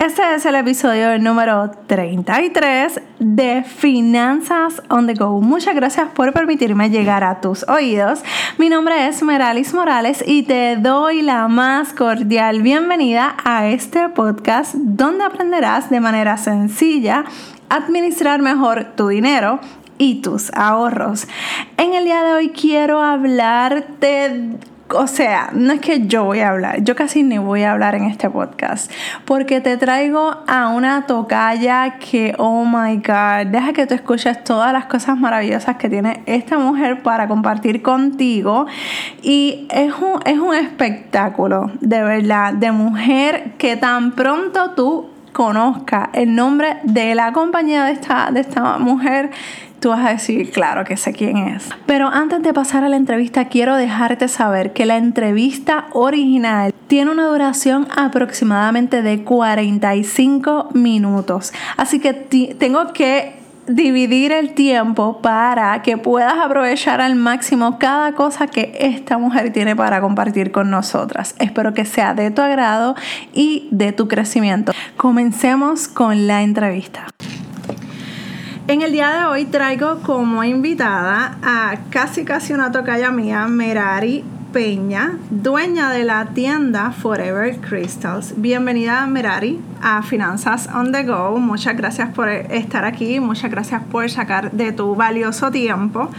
Este es el episodio número 33 de Finanzas on the Go. Muchas gracias por permitirme llegar a tus oídos. Mi nombre es Meralis Morales y te doy la más cordial bienvenida a este podcast donde aprenderás de manera sencilla administrar mejor tu dinero y tus ahorros. En el día de hoy quiero hablarte o sea, no es que yo voy a hablar, yo casi ni voy a hablar en este podcast, porque te traigo a una tocaya que, oh my God, deja que tú escuches todas las cosas maravillosas que tiene esta mujer para compartir contigo. Y es un, es un espectáculo, de verdad, de mujer que tan pronto tú conozcas el nombre de la compañía de esta, de esta mujer, tú vas a decir, claro que sé quién es. Pero antes de pasar a la entrevista, quiero dejarte saber que la entrevista original tiene una duración aproximadamente de 45 minutos. Así que tengo que dividir el tiempo para que puedas aprovechar al máximo cada cosa que esta mujer tiene para compartir con nosotras. Espero que sea de tu agrado y de tu crecimiento. Comencemos con la entrevista. En el día de hoy traigo como invitada a casi casi una tocaya mía, Merari Peña, dueña de la tienda Forever Crystals. Bienvenida, Merari, a Finanzas on the Go. Muchas gracias por estar aquí, muchas gracias por sacar de tu valioso tiempo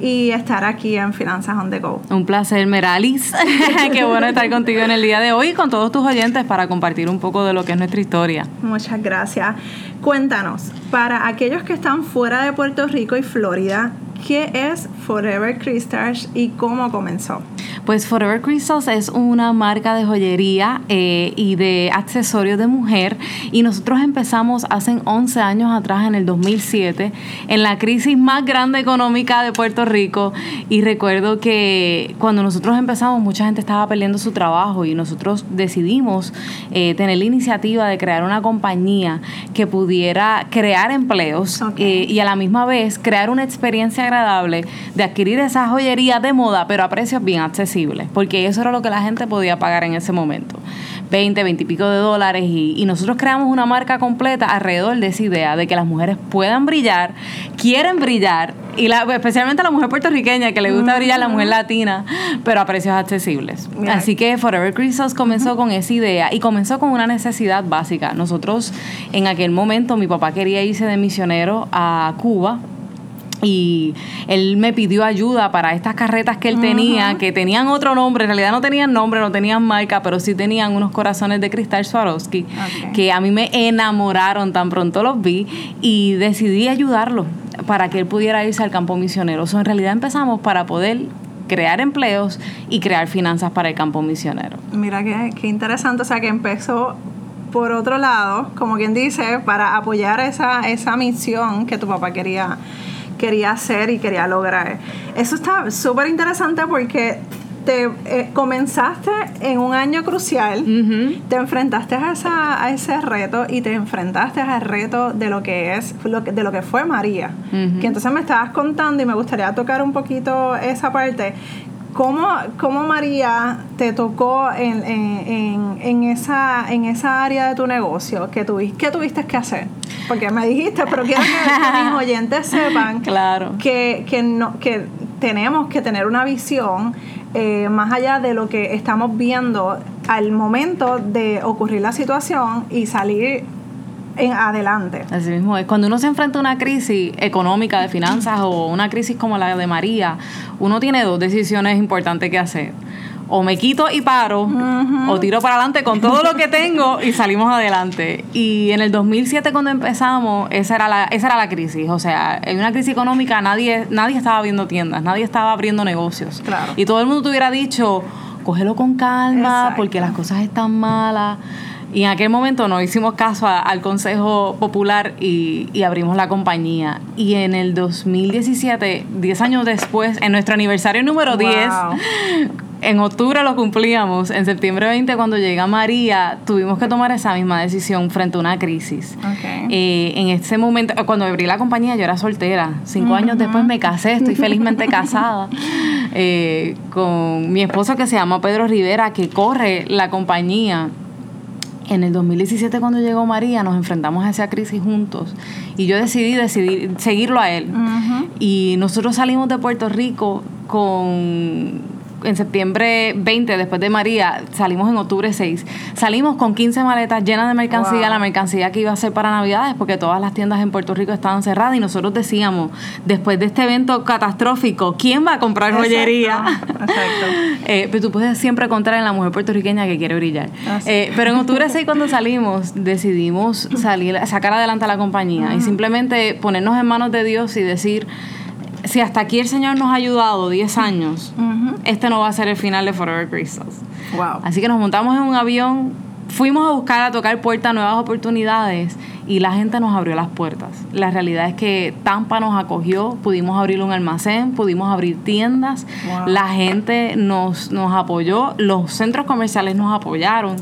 y estar aquí en Finanzas on the Go. Un placer, Meralis. Qué bueno estar contigo en el día de hoy y con todos tus oyentes para compartir un poco de lo que es nuestra historia. Muchas gracias. Cuéntanos, para aquellos que están fuera de Puerto Rico y Florida, ¿qué es Forever Crystals y cómo comenzó? Pues Forever Crystals es una marca de joyería eh, y de accesorios de mujer y nosotros empezamos hace 11 años atrás, en el 2007, en la crisis más grande económica de Puerto Rico. Y recuerdo que cuando nosotros empezamos mucha gente estaba perdiendo su trabajo y nosotros decidimos eh, tener la iniciativa de crear una compañía que pudiera crear empleos eh, y a la misma vez crear una experiencia agradable de adquirir esa joyería de moda pero a precios bien accesibles porque eso era lo que la gente podía pagar en ese momento. 20, 20 y pico de dólares y, nosotros creamos una marca completa alrededor de esa idea de que las mujeres puedan brillar, quieren brillar y la, especialmente la mujer puertorriqueña que le gusta brillar, la mujer latina, pero a precios accesibles. Así que Forever Crystals comenzó con esa idea y comenzó con una necesidad básica. Nosotros en aquel momento mi papá quería irse de misionero a Cuba y él me pidió ayuda para estas carretas que él tenía, que tenían otro nombre, en realidad no tenían nombre, no tenían marca, pero sí tenían unos corazones de cristal Swarovski, que a mí me enamoraron tan pronto los vi y decidí ayudarlo para que él pudiera irse al campo misionero. O en realidad empezamos para poder crear empleos y crear finanzas para el campo misionero. Mira qué, qué interesante, o sea que empezó por otro lado, como quien dice, para apoyar esa, esa misión que tu papá quería quería hacer y quería lograr. Eso está súper interesante porque te eh, comenzaste en un año crucial, te enfrentaste a, esa, a ese reto y te enfrentaste al reto de lo que es, lo de lo que fue María. Que entonces me estabas contando y me gustaría tocar un poquito esa parte. ¿Cómo, cómo María te tocó en, en, en, esa, en esa área de tu negocio? ¿Qué tuviste, ¿Qué tuviste que hacer? porque me dijiste, pero quiero que mis oyentes sepan claro. que, que, no, que tenemos que tener una visión eh, más allá de lo que estamos viendo al momento de ocurrir la situación y salir en adelante. Así mismo es. Cuando uno se enfrenta a una crisis económica de finanzas o una crisis como la de María, uno tiene dos decisiones importantes que hacer o me quito y paro, o tiro para adelante con todo lo que tengo y salimos adelante. Y en el 2007 cuando empezamos, esa era la, esa era la crisis. O sea, en una crisis económica nadie, nadie estaba abriendo tiendas, nadie estaba abriendo negocios. Y todo el mundo te hubiera dicho, cógelo con calma, porque las cosas están malas. Y en aquel momento no hicimos caso al Consejo Popular y, y, abrimos la compañía. Y en el 2017, 10 años después, en nuestro aniversario número 10, en octubre lo cumplíamos, en septiembre 20 cuando llega María, tuvimos que tomar esa misma decisión frente a una crisis. Eh, en ese momento, cuando abrí la compañía yo era soltera, cinco años después me casé, estoy felizmente casada eh, con mi esposo que se llama Pedro Rivera, que corre la compañía En el 2017 cuando llegó María nos enfrentamos a esa crisis juntos y yo decidí, decidí seguirlo a él. Y nosotros salimos de Puerto Rico con en septiembre 20, después de María, salimos en octubre 6. Salimos con 15 maletas llenas de mercancía, la mercancía que iba a ser para Navidades, porque todas las tiendas en Puerto Rico estaban cerradas y nosotros decíamos, después de este evento catastrófico, ¿quién va a comprar joyería? Exacto. eh, pero tú puedes siempre contar en la mujer puertorriqueña que quiere brillar. Eh, pero en octubre 6 cuando salimos, decidimos salir, sacar adelante a la compañía y simplemente ponernos en manos de Dios y decir, si hasta aquí el Señor nos ha ayudado 10 años, este no va a ser el final de Forever Crystals. Wow. Así que nos montamos en un avión, fuimos a buscar, a tocar puertas, nuevas oportunidades y la gente nos abrió las puertas. La realidad es que Tampa nos acogió, pudimos abrir un almacén, pudimos abrir tiendas, la gente nos, nos apoyó, los centros comerciales nos apoyaron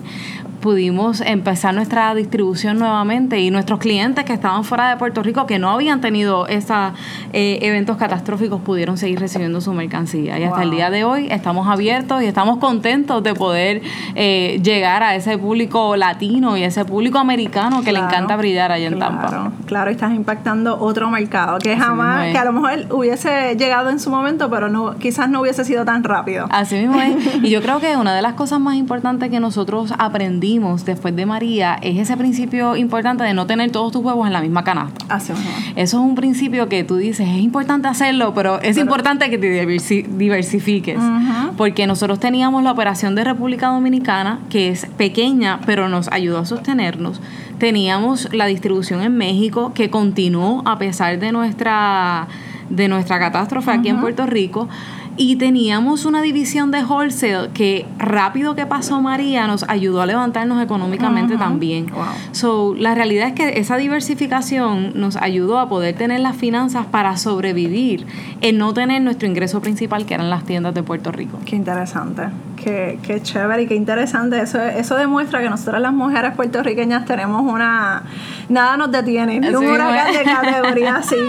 pudimos empezar nuestra distribución nuevamente y nuestros clientes que estaban fuera de Puerto Rico, que no habían tenido esos eh, eventos catastróficos, pudieron seguir recibiendo su mercancía. Y hasta el día de hoy estamos abiertos y estamos contentos de poder eh, llegar a ese público latino y ese público americano que le encanta brillar allá en Tampa. Claro, estás impactando otro mercado que jamás, que a lo mejor hubiese llegado en su momento, pero no, quizás no hubiese sido tan rápido. Así mismo es. y yo creo que una de las cosas más importantes que nosotros aprendimos después de María es ese principio importante de no tener todos tus huevos en la misma canasta. Así Eso es un principio que tú dices, es importante hacerlo, pero es importante que te diversifiques. Porque nosotros teníamos la operación de República Dominicana, que es pequeña, pero nos ayudó a sostenernos. Teníamos la distribución en México, que continuó a pesar de nuestra, de nuestra catástrofe aquí en Puerto Rico y teníamos una división de wholesale que rápido que pasó María nos ayudó a levantarnos económicamente también. So, la realidad es que esa diversificación nos ayudó a poder tener las finanzas para sobrevivir en no tener nuestro ingreso principal que eran las tiendas de Puerto Rico. Qué interesante. Qué, qué chévere y qué interesante. Eso, eso demuestra que nosotras las mujeres puertorriqueñas tenemos una... Nada nos detiene. un huracán de categoría 5.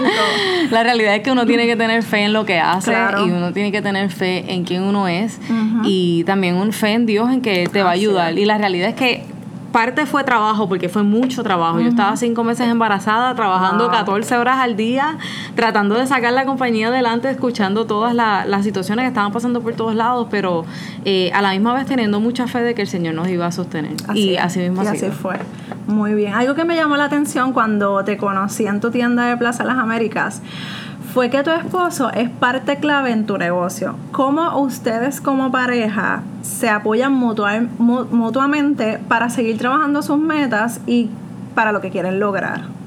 La realidad es que uno tiene que tener fe en lo que hace y uno tiene que tener fe en quién uno es y también un fe en Dios en que te va a ayudar. Y la realidad es que parte fue trabajo, porque fue mucho trabajo. Yo estaba cinco meses embarazada, trabajando 14 horas al día, tratando de sacar la compañía adelante, escuchando todas las situaciones que estaban pasando por todos lados, pero eh, a la misma vez teniendo mucha fe de que el Señor nos iba a sostener. y así mismo así fue. Muy bien. Algo que me llamó la atención cuando te conocí en tu tienda de Plaza Las Américas fue que tu esposo es parte clave en tu negocio. ¿Cómo ustedes como pareja se apoyan mutuamente para seguir trabajando sus metas y para lo que quieren lograr?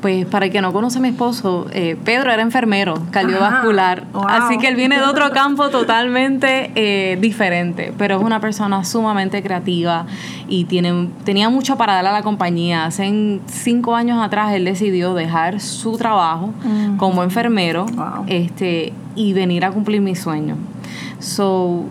Pues para el que no conoce a mi esposo, eh, Pedro era enfermero cardiovascular, así que él viene de otro campo totalmente eh, diferente, pero es una persona sumamente creativa y tiene, tenía mucho para dar a la compañía. Hace cinco años atrás él decidió dejar su trabajo como enfermero este, y venir a cumplir mi sueño. So,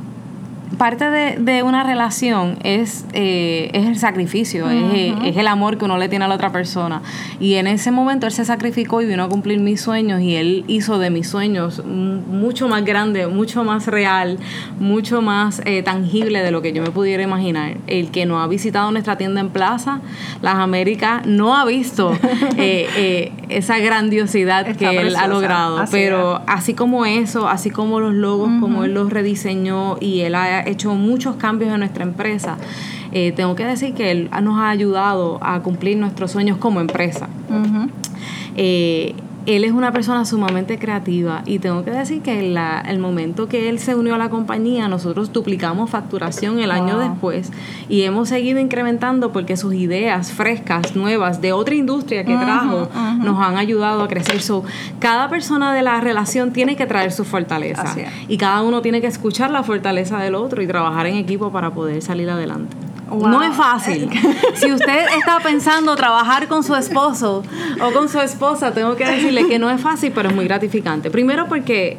parte de, de, una relación es, eh, es el sacrificio, es, es, el amor que uno le tiene a la otra persona. Y en ese momento él se sacrificó y vino a cumplir mis sueños y él hizo de mis sueños mucho más grande, mucho más real, mucho más eh, tangible de lo que yo me pudiera imaginar. El que no ha visitado nuestra tienda en Plaza, Las Américas, no ha visto eh, esa grandiosidad que él ha logrado. Pero así como eso, así como los logos, como él los rediseñó y él ha hecho muchos cambios en nuestra empresa, eh, tengo que decir que él nos ha ayudado a cumplir nuestros sueños como empresa él es una persona sumamente creativa y tengo que decir que el momento que él se unió a la compañía, nosotros duplicamos facturación el año después y hemos seguido incrementando porque sus ideas frescas, nuevas, de otra industria que trajo, nos han ayudado a crecer. So, cada persona de la relación tiene que traer su fortaleza y cada uno tiene que escuchar la fortaleza del otro y trabajar en equipo para poder salir adelante. No es fácil. si usted está pensando trabajar con su esposo o con su esposa, tengo que decirle que no es fácil, pero es muy gratificante. Primero porque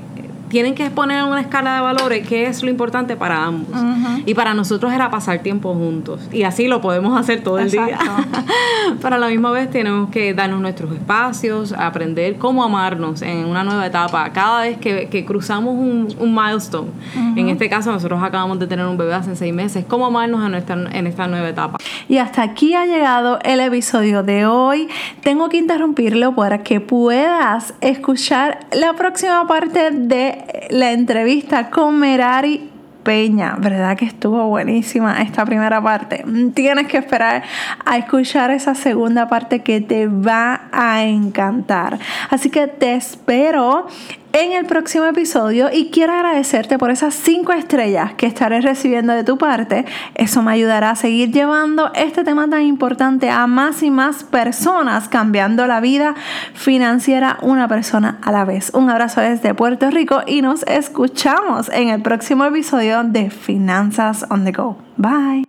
tienen que exponer una escala de valores qué es lo importante para ambos. Y para nosotros era pasar tiempo juntos. Y así lo podemos hacer todo el día. Pero a la misma vez tenemos que darnos nuestros espacios, aprender cómo amarnos en una nueva etapa. Cada vez que, cruzamos un, milestone, en este caso nosotros acabamos de tener un bebé hace seis meses, cómo amarnos en, nuestra, en esta nueva etapa. Y hasta aquí ha llegado el episodio de hoy. Tengo que interrumpirlo para que puedas escuchar la próxima parte de la entrevista con Merari Peña, ¿verdad que estuvo buenísima esta primera parte? Tienes que esperar a escuchar esa segunda parte que te va a encantar. Así que te espero en el próximo episodio y quiero agradecerte por esas cinco estrellas que estaré recibiendo de tu parte. Eso me ayudará a seguir llevando este tema tan importante a más y más personas, cambiando la vida financiera una persona a la vez. Un abrazo desde Puerto Rico y nos escuchamos en el próximo episodio de Finanzas on the Go. Bye.